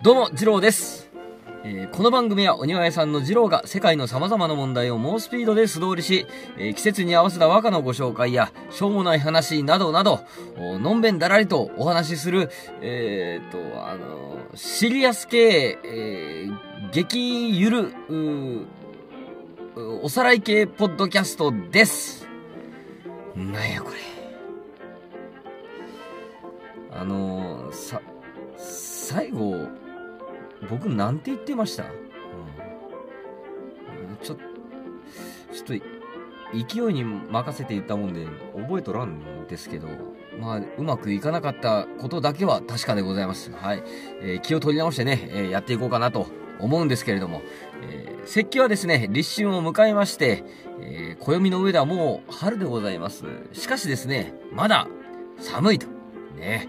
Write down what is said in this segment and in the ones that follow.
どうも、二郎です。えーこの番組はお庭屋さんの二郎が世界の様々な問題を猛スピードで素通りし、えー季節に合わせた和歌のご紹介や、しょうもない話などなど、のんべんだらりとお話しする、えーっと、あのーシリアス系、えー激ゆる、おさらい系ポッドキャストです。なんやこれ。あのーさ、最後、僕なんて言ってました、うん、ちょ、ちょっと、勢いに任せて言ったもんで、覚えとらんですけど、まあ、うまくいかなかったことだけは確かでございます。はい。えー気を取り直してね、えーやっていこうかなと思うんですけれども、えー節気はですね、立春を迎えまして、えー暦の上ではもう春でございます。しかしですね、まだ寒いと。ね。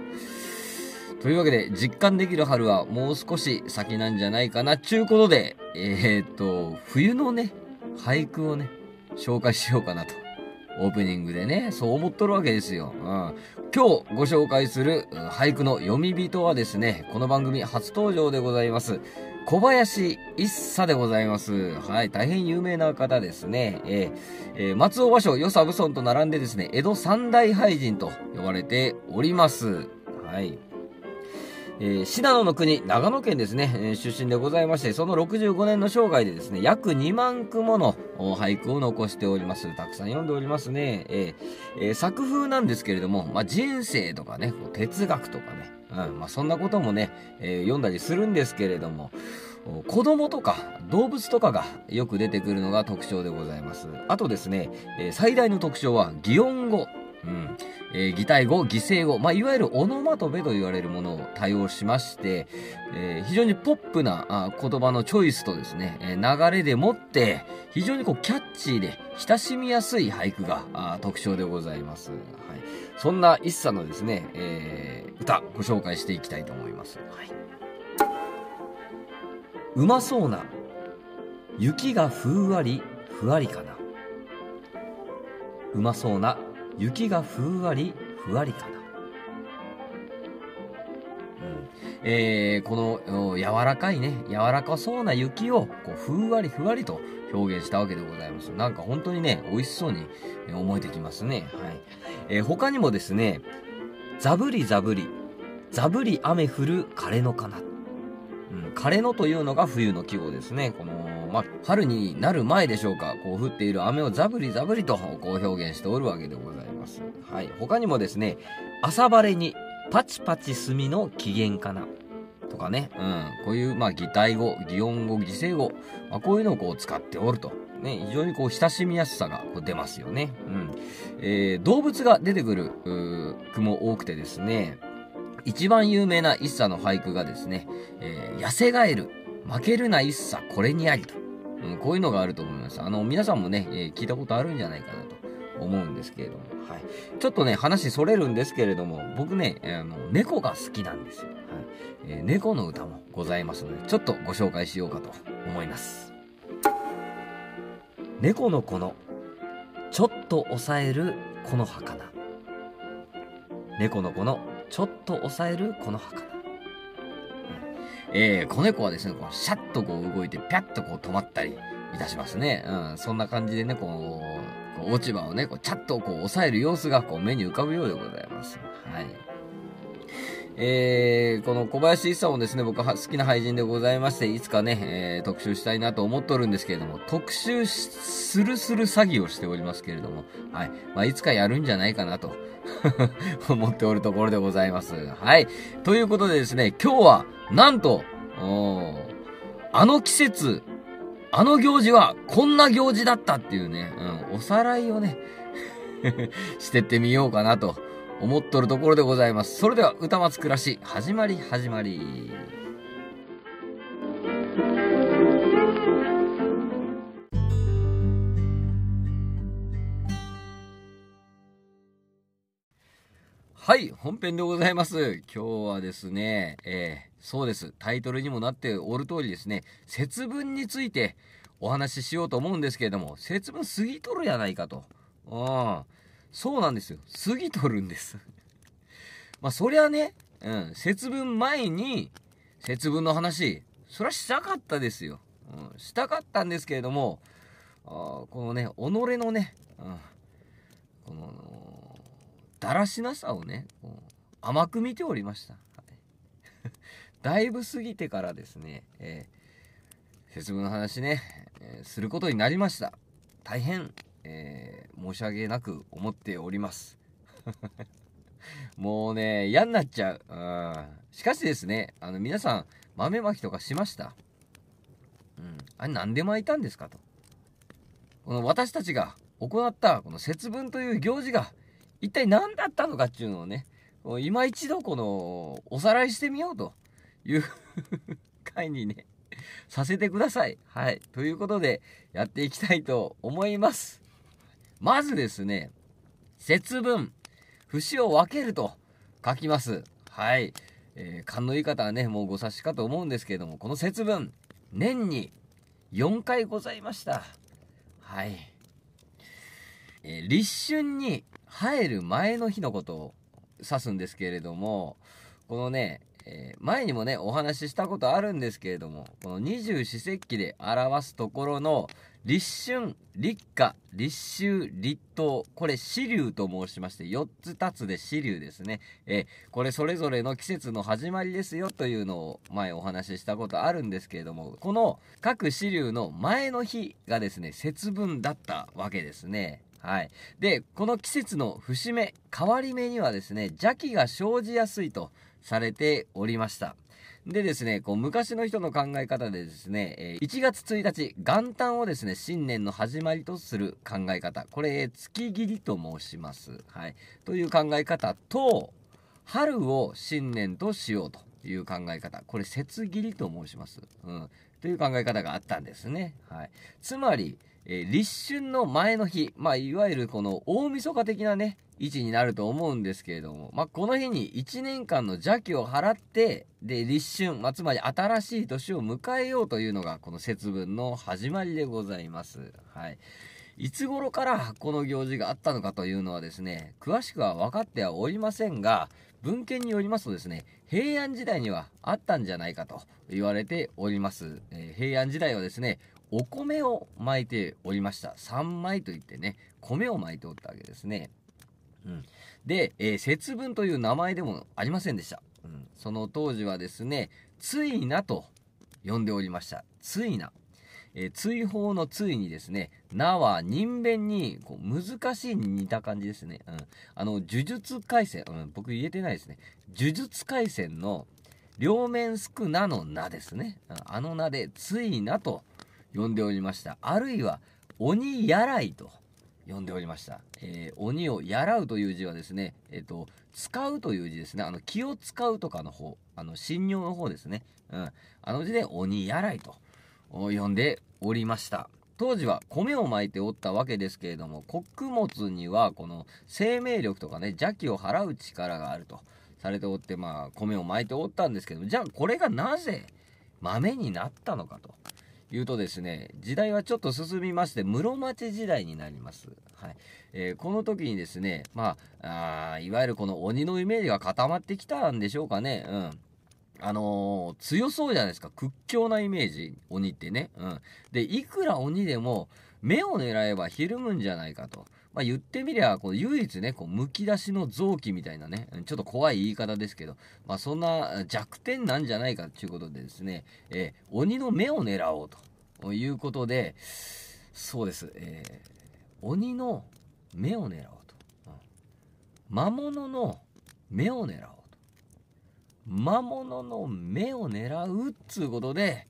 というわけで、実感できる春はもう少し先なんじゃないかな、ちゅうことで、えー、っと、冬のね、俳句をね、紹介しようかなと。オープニングでね、そう思っとるわけですよ。うん、今日ご紹介する俳句の読み人はですね、この番組初登場でございます。小林一茶でございます。はい、大変有名な方ですね。えーえー松尾芭蕉、与謝蕪村と並んでですね、江戸三大俳人と呼ばれております。はい。えー信濃の国、長野県ですね、えー出身でございまして、その65年の生涯でですね、約2万句もの俳句を残しております。たくさん読んでおりますね。えーえー作風なんですけれども、まあ、人生とかね、哲学とかね、うん、まあ、そんなこともね、え読んだりするんですけれども、子供とか動物とかがよく出てくるのが特徴でございます。あとですね、え最大の特徴は擬音語。うんえー擬態語、擬声語、まあ、いわゆるオノマトペと言われるものを対応しまして、えー非常にポップなあ言葉のチョイスとですね、えー流れでもって、非常にこうキャッチーで親しみやすい俳句があ特徴でございます。はい。そんな一茶のですね、えー歌ご紹介していきたいと思います。はい。うまそうな雪がふんわりふわりかなうまそうな雪がふんわりふわりかな、うん。えーこの柔らかいね柔らかそうな雪をこうふんわりふわりと表現したわけでございます。なんか本当にね美味しそうに思えてきますね。はい、えー他にもですねざぶりざぶりざぶり雨降る枯れ野かな。うん、枯れ野というのが冬の季語ですね。この、まあ、春になる前でしょうか。こう降っている雨をザブリザブリとこう表現しておるわけでございます。はい。他にもですね、朝晴れにパチパチ墨の機嫌かな。とかね。うん。こういう、まあ、擬態語、擬音語、擬声語。まあ、こういうのをこう使っておると。ね、非常にこう親しみやすさがこう出ますよね。うん。えー動物が出てくる、う句も多くてですね、一番有名な一茶の俳句がですね、えー痩せガエル、負けるな一茶これにありと。うん、こういうのがあると思います。あの、皆さんもね、えー聞いたことあるんじゃないかなと思うんですけれども。はい。ちょっとね、話それるんですけれども、僕ね、あの、猫が好きなんですよ。はい。えー猫の歌もございますので、ちょっとご紹介しようかと思います。猫の子の、ちょっと抑えるこの儚。猫の子の、ちょっと抑えるこの儚。えー、子猫はですね、こうシャッとこう動いて、ピャッとこう止まったりいたしますね。うん、そんな感じでね、こう、こう落ち葉をね、こうチャッとこう抑える様子がこう目に浮かぶようでございます。はい。えー、この小林一茶もですね、僕は好きな俳人でございまして、いつかね、えー特集したいなと思っておるんですけれども、特集するする詐欺をしておりますけれども、はい。まあ、いつかやるんじゃないかなと 思っておるところでございます。はい。ということでですね、今日は、なんと、あの季節、あの行事はこんな行事だったっていうね、うん、おさらいをね、してってみようかなと思っとるところでございます。それでは、歌松暮らし、始まり始まり。はい、本編でございます。今日はですね、えーそうです。タイトルにもなっておる通りですね、節分についてお話ししようと思うんですけれども、節分過ぎとるやないかと。うん。そうなんですよ。過ぎとるんです。まあ、そりゃね、うん、節分前に節分の話、それはしたかったですよ。うん、したかったんですけれども、あこのね、己のね、うん、この、だらしなさをね、甘く見ておりました。だいぶ過ぎてからですね、えー、節分の話ね、えー、することになりました。大変、えー、申し訳なく思っております。もうね、嫌になっちゃう。うん。しかしですね、あの、皆さん、豆まきとかしました？うん。あれ、なんで巻いたんですかと。この私たちが行ったこの節分という行事が一体何だったのかっていうのをね、今一度このおさらいしてみようという 回にね、させてください。はい。ということで、やっていきたいと思います。まずですね、節分、節を分けると書きます。はい。えー、勘のいい方はね、もうご察しかと思うんですけれども、この節分、年に4回ございました。はい。えー、立春に入る前の日のことを指すんですけれども、このね、えー、前にもね、お話ししたことあるんですけれども、この二十四節気で表すところの、立春、立夏、立秋、立冬、これ、支流と申しまして、4つ立つで支流ですね。えー、これそれぞれの季節の始まりですよというのを前お話ししたことあるんですけれども、この各支流の前の日がですね、節分だったわけですね。はい。で、この季節の節目、変わり目にはですね、邪気が生じやすいとされておりました。でですね、こう昔の人の考え方でですね、1月1日、元旦をですね、新年の始まりとする考え方。これ、月切りと申します。はい。という考え方と、春を新年としようという考え方。これ、節切りと申します。うん。という考え方があったんですね。はい。つまり、えー、立春の前の日、まあ、いわゆるこの大晦日的なね、位置になると思うんですけれども、まあ、この日に1年間の邪気を払って、で、立春、まあ、つまり新しい年を迎えようというのが、この節分の始まりでございます。はい。いつ頃からこの行事があったのかというのはですね、詳しくは分かってはおりませんが、文献によりますとですね、平安時代にはあったんじゃないかと言われております。えー、平安時代はですね、お米を巻いておりました。三枚といってね、米を巻いておったわけですね。うん。で、えー、節分という名前でもありませんでした。うん。その当時はですね、ついなと呼んでおりました。ついな。えー、追放の追にですね、なは人弁にこう難しいに似た感じですね。うん。あの、呪術廻戦、うん、僕言えてないですね。呪術廻戦の両面すくなのなですね。あの名で、ついなと呼んでおりました。あるいは、鬼やらいと呼んでおりました。えー、鬼をやらうという字はですね、えっ、ー、と、使うという字ですね。あの、気を使うとかの方、あの、信用の方ですね。うん。あの字で鬼やらいと呼んでおりました。当時は米をまいておったわけですけれども、穀物にはこの生命力とかね、邪気を払う力があるとされておって、まあ、米をまいておったんですけど、じゃあこれがなぜ豆になったのかと。いうとですね、時代はちょっと進みまして、室町時代になります。はい。えー、この時にですね、まあ、あいわゆるこの鬼のイメージが固まってきたんでしょうかね。うん。あのー、強そうじゃないですか。屈強なイメージ、鬼ってね。うん。で、いくら鬼でも、目を狙えばひるむんじゃないかと。まあ、言ってみりゃ、こう唯一ね、こう、むき出しの臓器みたいなね、ちょっと怖い言い方ですけど、まあ、そんな弱点なんじゃないかということでですね、えー、鬼の目を狙おうということで、そうです、えー、鬼の目を狙おうと。うん、魔物の目を狙おうと。魔物の目を狙うっつうことで、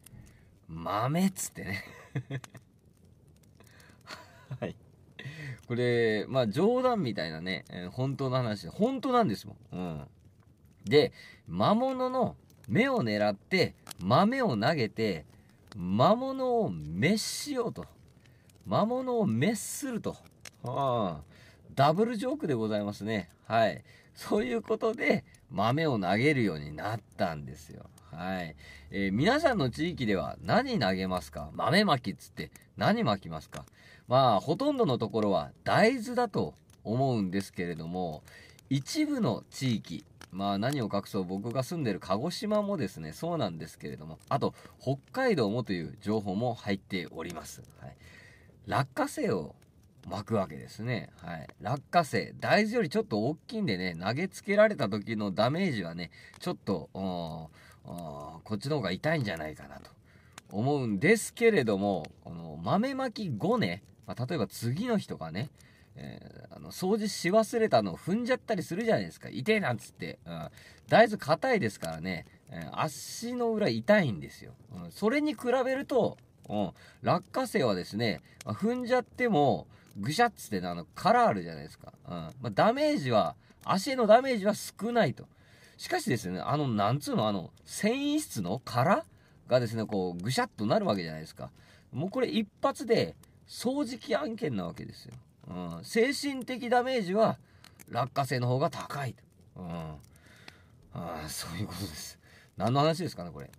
豆っつってねはい。これ、まあ冗談みたいなね、えー、本当の話、本当なんですもん。うん。で、魔物の目を狙って、豆を投げて、魔物を滅しようと。魔物を滅すると。はあ、ダブルジョークでございますね。はい。そういうことで、豆を投げるようになったんですよ。はい。えー、皆さんの地域では何投げますか？豆まきっつって何まきますか？まあ、ほとんどのところは大豆だと思うんですけれども、一部の地域、まあ何を隠そう僕が住んでる鹿児島もですね、そうなんですけれども、あと北海道もという情報も入っております。はい、落花生を巻くわけですね。はい。落花生。大豆よりちょっと大きいんでね、投げつけられた時のダメージはね、ちょっと、こっちの方が痛いんじゃないかなと思うんですけれども、この豆まき後ね、まあ、例えば次の日とかね、えー、あの掃除し忘れたのを踏んじゃったりするじゃないですか。痛えなんつって。うん、大豆硬いですからね、えー、足の裏痛いんですよ。うん、それに比べると、うん、落花生はですね、まあ、踏んじゃっても、ぐしゃっつってあの、殻あるじゃないですか。うん。まあ、ダメージは、足へのダメージは少ないと。しかしですね、あの、なんつうの、あの、繊維質の殻がですね、こう、ぐしゃっとなるわけじゃないですか。もうこれ一発で、掃除機案件なわけですよ。うん。精神的ダメージは、落花生の方が高いと。うん。ああ、そういうことです。何の話ですかね、これ。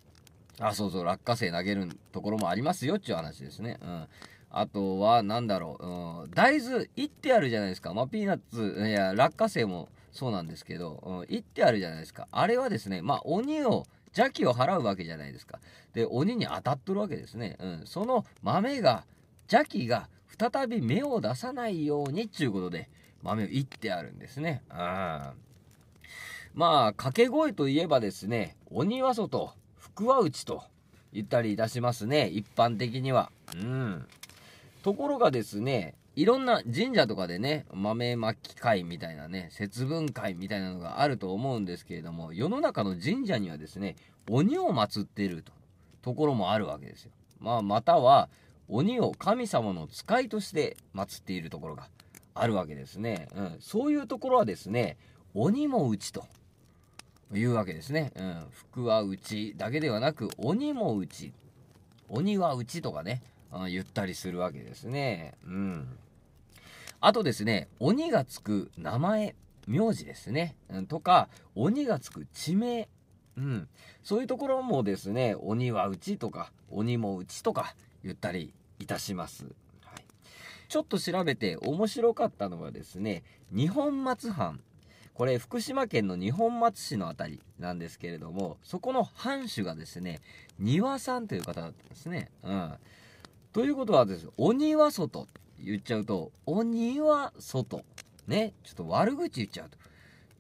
あ、そうそう、落花生投げるところもありますよっていう話ですね。うん。あとは、なんだろう、うん、大豆、いってあるじゃないですか。まあ、ピーナッツ、いや、落花生もそうなんですけど、うん、いってあるじゃないですか。あれはですね、まあ、鬼を、邪気を払うわけじゃないですか。で、鬼に当たっとるわけですね。うん。その豆が、邪気が再び芽を出さないようにっていうことで、豆をいってあるんですね。あまあ、掛け声といえばですね、鬼は外、福は内と言ったりいたしますね。一般的には。うん。ところがですね、いろんな神社とかでね、豆まき会みたいなね、節分会みたいなのがあると思うんですけれども、世の中の神社にはですね、鬼を祀っていると、ところもあるわけですよ。まあ、または、鬼を神様の使いとして祀っているところがあるわけですね。うん、そういうところはですね、鬼も内というわけですね。うん、福は内だけではなく、鬼も内。鬼は内とかね、うん言ったりするわけですね。うん。あとですね、鬼がつく名前、名字ですね。うん、とか、鬼がつく地名。うん。そういうところもですね、鬼はうちとか、鬼もうちとか言ったりいたします。はい。ちょっと調べて面白かったのはですね、二本松藩。これ、福島県の二本松市のあたりなんですけれども、そこの藩主がですね、庭さんという方だったんですね。うん。ということはですね、鬼は外言っちゃうと、鬼は外。ね、ちょっと悪口言っちゃうと。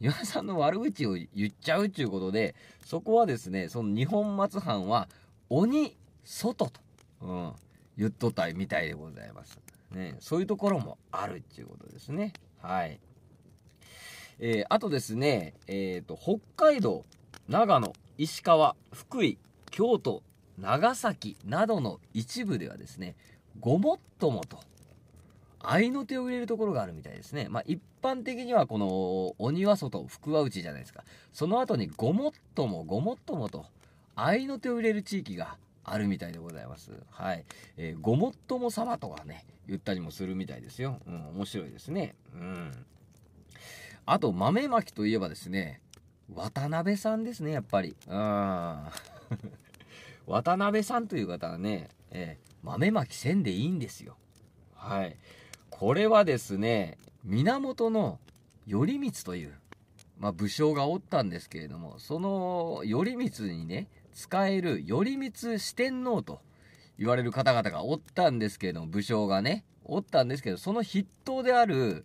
岩さんの悪口を言っちゃうっていうことで、そこはですね、その日本松藩は、鬼外と、うん、言っとったみたいでございます。ね、そういうところもあるっていうことですね。はい。えー、あとですね、えっ、ー、と、北海道、長野、石川、福井、京都、長崎などの一部ではですね、ごもっともと、合いの手を入れるところがあるみたいですね。まあ、一般的にはこの、鬼は外、福は内じゃないですか。その後にごもっとも、ごもっともと、合いの手を入れる地域があるみたいでございます。はい。えー、ごもっとも様とかね、言ったりもするみたいですよ。うん、面白いですね。うん。あと、豆まきといえばですね、渡辺さんですね、やっぱり。うん。渡辺さんという方はね、えー、豆まきせんでいいんですよ。はい。これはですね、源の頼光という、まあ、武将がおったんですけれども、その頼光にね、使える頼光四天王と言われる方々がおったんですけれども、武将がね、おったんですけど、その筆頭である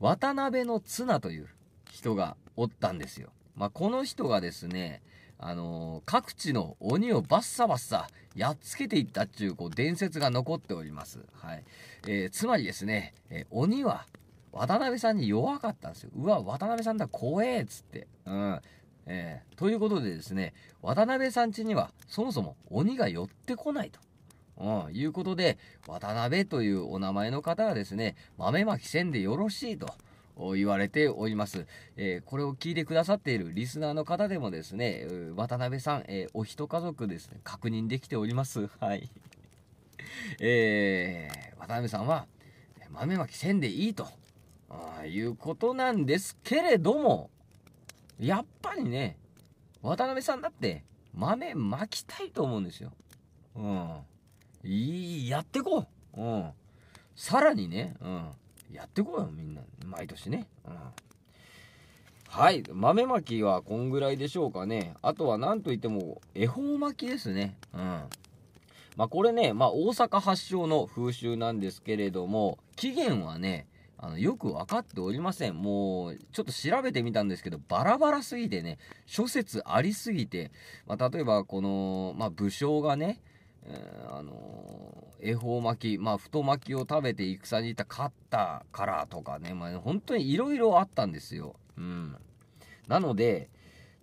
渡辺の綱という人がおったんですよ。まあ、この人がですね、あのー、各地の鬼をバッサバッサやっつけていったっていうこう伝説が残っております。はい。えー、つまりですね、えー、鬼は渡辺さんに弱かったんですよ。うわ、渡辺さんだ、怖えっつって。うん。えー、ということでですね、渡辺さん家にはそもそも鬼が寄ってこないと。うん、いうことで、渡辺というお名前の方はですね、豆まきせんでよろしいと。言われております。えー、これを聞いてくださっているリスナーの方でもですね、渡辺さん、えー、お一家族ですね、確認できております。はい。えー、渡辺さんは、豆まきせんでいいと、あいうことなんですけれども、やっぱりね、渡辺さんだって豆まきたいと思うんですよ。うん。いい、やってこう。うん。さらにね、うん。やってこうよ、みんな。毎年ね。うん。はい。豆まきはこんぐらいでしょうかね。あとは何といっても、恵方巻きですね。うん。まあこれね、まあ大阪発祥の風習なんですけれども、起源はね、あの、よく分かっておりません。もう、ちょっと調べてみたんですけど、バラバラすぎてね、諸説ありすぎて、まあ、例えば、この、まあ、武将がね、えー、あの恵方巻き、まあ、太巻きを食べて戦に行った勝ったからとかね、まあ、本当にいろいろあったんですよ。うん。なので、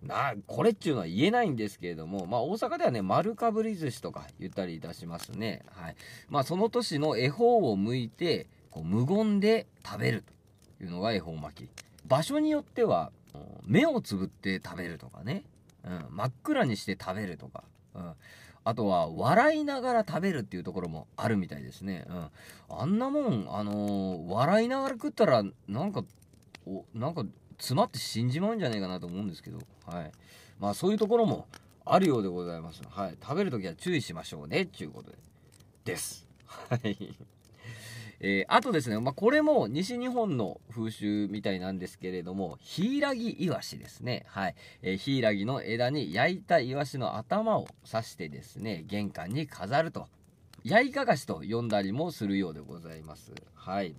な、これっちゅうのは言えないんですけれども、まあ大阪ではね、丸かぶり寿司とか言ったりいたしますね。はい。まあその年の恵方を剥いて、こう無言で食べるというのが恵方巻き。場所によっては、目をつぶって食べるとかね。うん、真っ暗にして食べるとか。うん。あとは、笑いながら食べるっていうところもあるみたいですね。うん。あんなもん、あのー、笑いながら食ったら、なんか、お、なんか、詰まって死んじまうんじゃないかなと思うんですけど。はい。まあ、そういうところもあるようでございます。はい。食べるときは注意しましょうね、っていうことで。です。はい。えー、あとですね、まあ、これも西日本の風習みたいなんですけれども、ヒイラギイワシですね。はい。えー、ヒイラギの枝に焼いたイワシの頭を刺してですね、玄関に飾ると。焼いかがしと呼んだりもするようでございます。はい。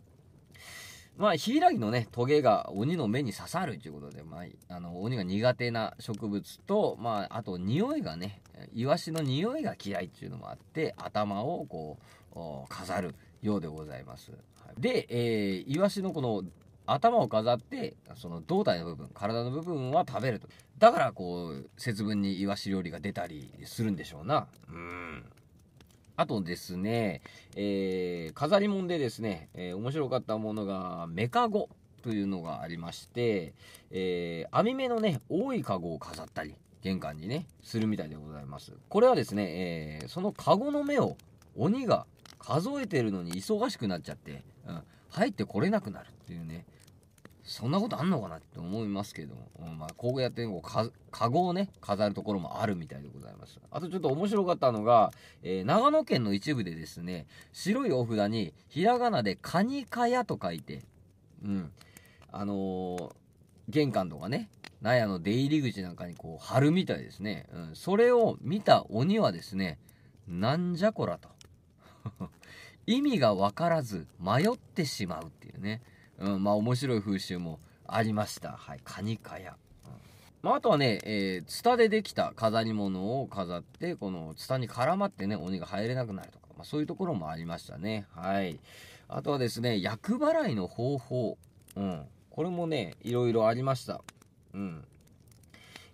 まあ、ヒイラギのね、トゲが鬼の目に刺さるということで、まあ、あの、鬼が苦手な植物と、まあ、あと匂いがね、イワシの匂いが嫌いっていうのもあって、頭をこう、飾る。ようでございます。で、えー、イワシのこの頭を飾って、その胴体の部分、体の部分は食べると。だから、こう、節分にイワシ料理が出たりするんでしょうな。うん。あとですね、えー、飾り物でですね、えー、面白かったものが、メカゴというのがありまして、えー、網目のね、多いカゴを飾ったり、玄関にね、するみたいでございます。これはですね、えー、そのカゴの目を鬼が数えてるのに忙しくなっちゃって、うん、入ってこれなくなるっていうね。そんなことあんのかなって思いますけども、うん、まあ、こうやってこうか、カゴをね、飾るところもあるみたいでございます。あとちょっと面白かったのが、えー、長野県の一部でですね、白いお札に、ひらがなでカニカヤと書いて、うん、あのー、玄関とかね、納屋の出入り口なんかにこう貼るみたいですね。うん、それを見た鬼はですね、なんじゃこらと。意味が分からず迷ってしまうっていうね、うん、まあ面白い風習もありました。はい、カニカヤ。うんまあ、あとはね、えー、ツタでできた飾り物を飾って、このツタに絡まってね、鬼が入れなくなるとか、まあ、そういうところもありましたね。はい。あとはですね、厄払いの方法。うん。これもね、いろいろありました。うん。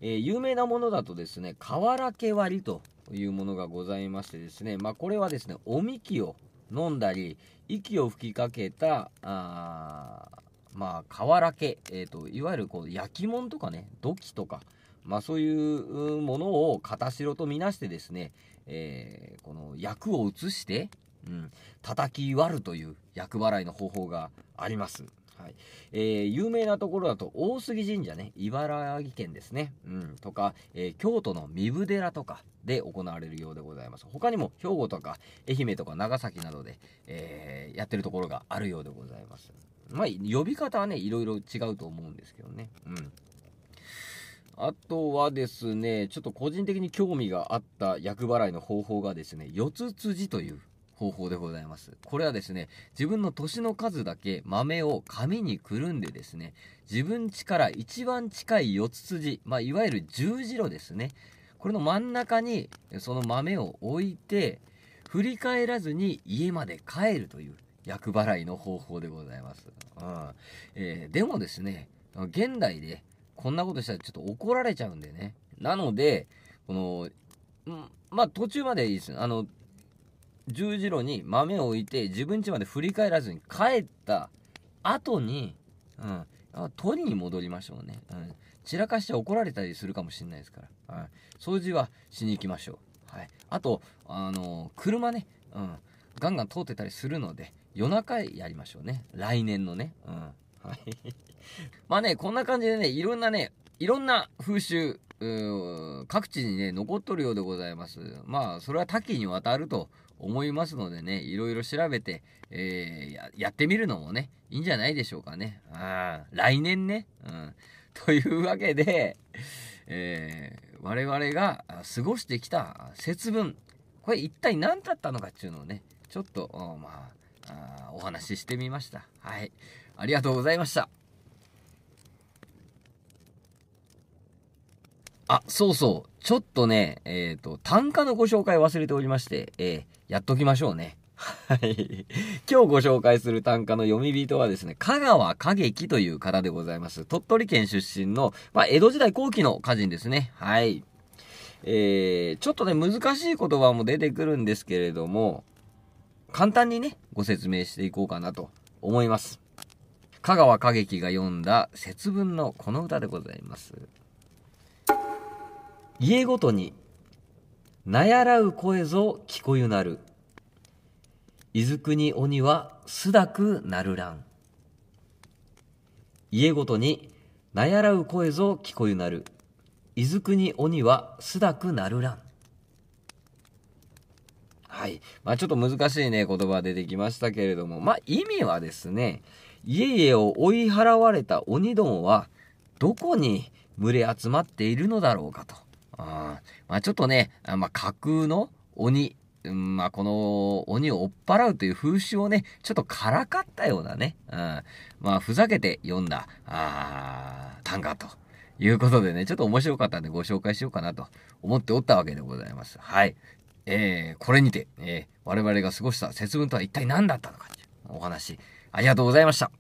えー、有名なものだとですね、瓦毛割りというものがございましてですね、まあ、これはですね、おみきを飲んだり、息を吹きかけた、あまあ、瓦毛、えっ、ー、と、いわゆるこう焼き物とかね、土器とか、まあそういうものを片白とみなしてですね、えー、この役を移して、うん、叩き割るという厄払いの方法があります。はい。えー、有名なところだと、大杉神社ね、茨城県ですね、うん、とか、えー、京都の壬生寺とかで行われるようでございます。他にも、兵庫とか、愛媛とか長崎などで、えー、やってるところがあるようでございます。まあ、呼び方はね、いろいろ違うと思うんですけどね。うん。あとはですね、ちょっと個人的に興味があった厄払いの方法がですね、四つ辻という方法でございます。これはですね、自分の年の数だけ豆を紙にくるんでですね、自分家から一番近い四つ筋、まあ、いわゆる十字路ですね。これの真ん中にその豆を置いて、振り返らずに家まで帰るという厄払いの方法でございます。うんえー、でもですね、現代でこんなことしたらちょっと怒られちゃうんでね。なので、この、まあ途中までいいです。あの、十字路に豆を置いて自分家まで振り返らずに帰った後に、うん、取りに戻りましょうね、うん。散らかして怒られたりするかもしれないですから、はい、掃除はしに行きましょう。はい、あと、あのー、車ね、うん、ガンガン通ってたりするので、夜中やりましょうね。来年のね。うん。はい。まあね、こんな感じでね、いろんなね、いろんな風習、各地にね、残っとるようでございます。まあ、それは多岐にわたると思いますのでね、いろいろ調べて、えー、ややってみるのもね、いいんじゃないでしょうかね。あ来年ね、うん、というわけで、えー、我々が過ごしてきた節分、これ一体何だったのかっていうのをね、ちょっと、まあ、あお話ししてみました。はい。ありがとうございました。あ、そうそう。ちょっとね、えっ、ー、と、単価のご紹介忘れておりまして、えー、やっときましょうね。はい。今日ご紹介する単価の読み人はですね、香川歌劇という方でございます。鳥取県出身の、まあ、江戸時代後期の歌人ですね。はい。えー、ちょっとね、難しい言葉も出てくるんですけれども、簡単にね、ご説明していこうかなと思います。香川歌劇が読んだ節分のこの歌でございます。家ごとに、なやらう声ぞ聞こゆなる。いずくに鬼はすだくなるらん。家ごとに、なやらう声ぞ聞こゆなる。いずくに鬼はすだくなるらん。はい。まあちょっと難しいね、言葉出てきましたけれども、まあ意味はですね、家々を追い払われた鬼どもは、どこに群れ集まっているのだろうかと。あまあちょっとね、まあ架空の鬼、うん、まあこの鬼を追っ払うという風習をね、ちょっとからかったようなね、うん、まあふざけて読んだ、あ短歌ということでね、ちょっと面白かったんでご紹介しようかなと思っておったわけでございます。はい。えー、これにて、えー、我々が過ごした節分とは一体何だったのかというお話、ありがとうございました。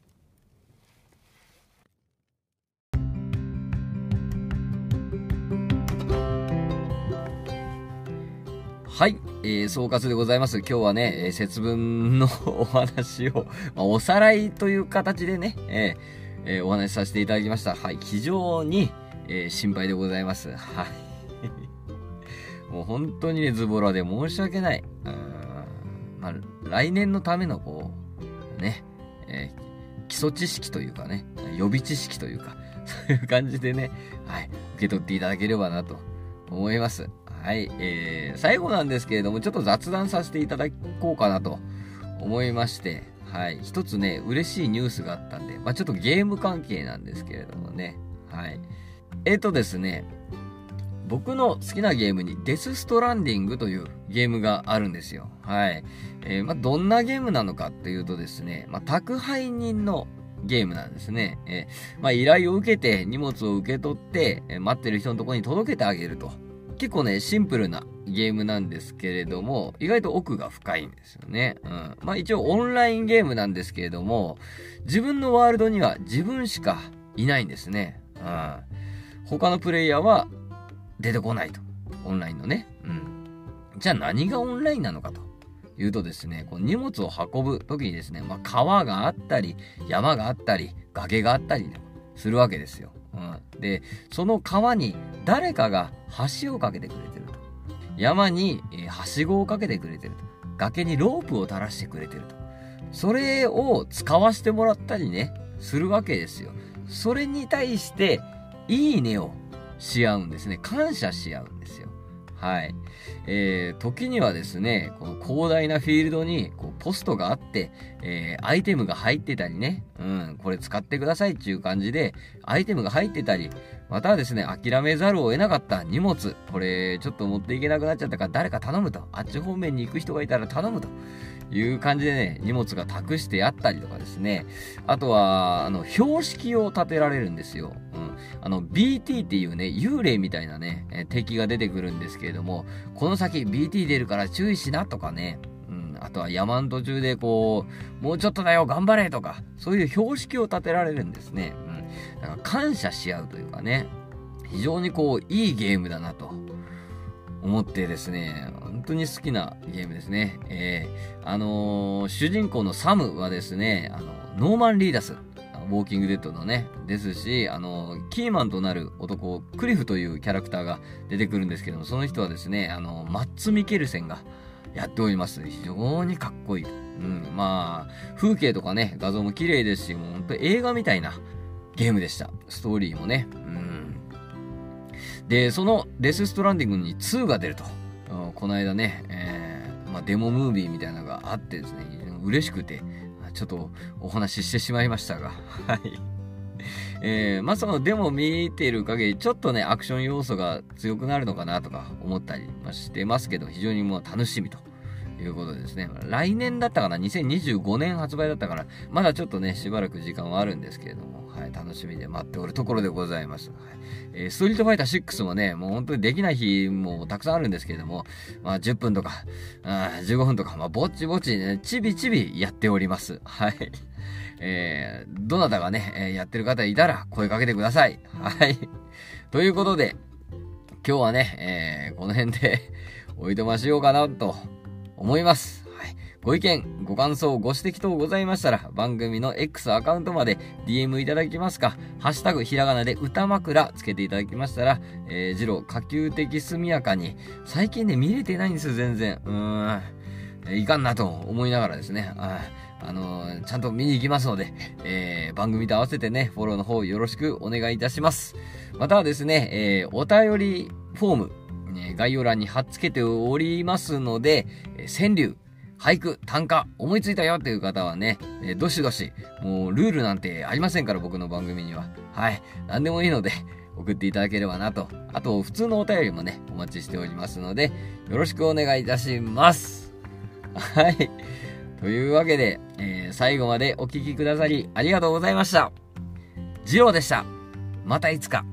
はい、えー、総括でございます。今日はね、えー、節分のお話を、まあ、おさらいという形でね、えーえー、お話しさせていただきました。はい、非常に、えー、心配でございます。はい。もう本当にね、ズボラで申し訳ない。うんまあ、来年のためのこう、ね、えー、基礎知識というかね、予備知識というか、そういう感じでね、はい、受け取っていただければなと思います。はい、えー、最後なんですけれども、ちょっと雑談させていただこうかなと思いまして、はい、一つね、嬉しいニュースがあったんで、まあ、ちょっとゲーム関係なんですけれどもね、はい。えっ、ー、とですね、僕の好きなゲームにデスストランディングというゲームがあるんですよ。はい。えー、まあ、どんなゲームなのかっていうとですね、まあ、宅配人のゲームなんですね。えー、まあ、依頼を受けて荷物を受け取って、え、待ってる人のところに届けてあげると。結構ね、シンプルなゲームなんですけれども、意外と奥が深いんですよね。うん。まあ一応オンラインゲームなんですけれども、自分のワールドには自分しかいないんですね。うん。他のプレイヤーは出てこないと。オンラインのね。うん。じゃあ何がオンラインなのかというとですね、こう荷物を運ぶ時にですね、まあ川があったり、山があったり、崖があったりするわけですよ。うん。で、その川に誰かが橋を架けてくれてると。山に、えはしごをかけてくれてると。崖にロープを垂らしてくれてると。それを使わせてもらったりね、するわけですよ。それに対して、いいねをし合うんですね。感謝し合うんですよ。はい。えー、時にはですね、この広大なフィールドにこうポストがあって、えー、アイテムが入ってたりね、うん、これ使ってくださいっていう感じで、アイテムが入ってたり、またはですね、諦めざるを得なかった荷物、これちょっと持っていけなくなっちゃったから誰か頼むと、あっち方面に行く人がいたら頼むという感じでね、荷物が託してあったりとかですね、あとは、あの、標識を立てられるんですよ。うん。あの、BT っていうね、幽霊みたいなね、え敵が出てくるんですけれども、この先 BT 出るから注意しなとかね、あとは山の途中でこう、もうちょっとだよ、頑張れとか、そういう標識を立てられるんですね。うん。か感謝し合うというかね、非常にこう、いいゲームだなと思ってですね、本当に好きなゲームですね。えー、あのー、主人公のサムはですね、あの、ノーマン・リーダス、ウォーキングデッドのね、ですし、あの、キーマンとなる男、クリフというキャラクターが出てくるんですけども、その人はですね、あの、マッツ・ミケルセンがやっております。非常にかっこいい。うん、まあ、風景とかね、画像も綺麗ですし、もう本当映画みたいなゲームでした。ストーリーもね。うん。で、そのデス・ストランディングに2が出ると。この間ね、えー、まあ、デモムービーみたいなのがあってですね、嬉しくて、ちょっとお話ししてしまいましたが、はい。えー、まあそのデモ見ている限り、ちょっとね、アクション要素が強くなるのかなとか思ったりしてますけど、非常にもう楽しみと。いうことですね。来年だったかな ?2025 年発売だったから、まだちょっとね、しばらく時間はあるんですけれども、楽しみで待っておるところでございます。はいえー、ストリートファイター6もね、もう本当にできない日もたくさんあるんですけれども、まあ10分とか、あ15分とか、まあぼちぼちね、ちびちびやっております。はい。えー、どなたがね、えやってる方いたら声かけてください。はい。ということで、今日はね、えー、この辺で おいとましようかなと思います。ご意見、ご感想、ご指摘等ございましたら、番組の X アカウントまで DM いただきますか、ハッシュタグひらがなで歌枕つけていただきましたら、えー、ジロー、可及的速やかに、最近ね、見れてないんですよ、全然。うーん。いかんなと思いながらですね。ああのー、ちゃんと見に行きますので、えー、番組と合わせてね、フォローの方よろしくお願いいたします。またはですね、えー、お便りフォーム、概要欄に貼っ付けておりますので、え川柳、俳句、短歌、思いついたよっていう方はね、えどしどし、もうルールなんてありませんから、僕の番組には。はい。何でもいいので、送っていただければなと。あと、普通のお便りもね、お待ちしておりますので、よろしくお願いいたします。はい。というわけで、えー、最後までお聴きくださりありがとうございました。ジローでした。またいつか。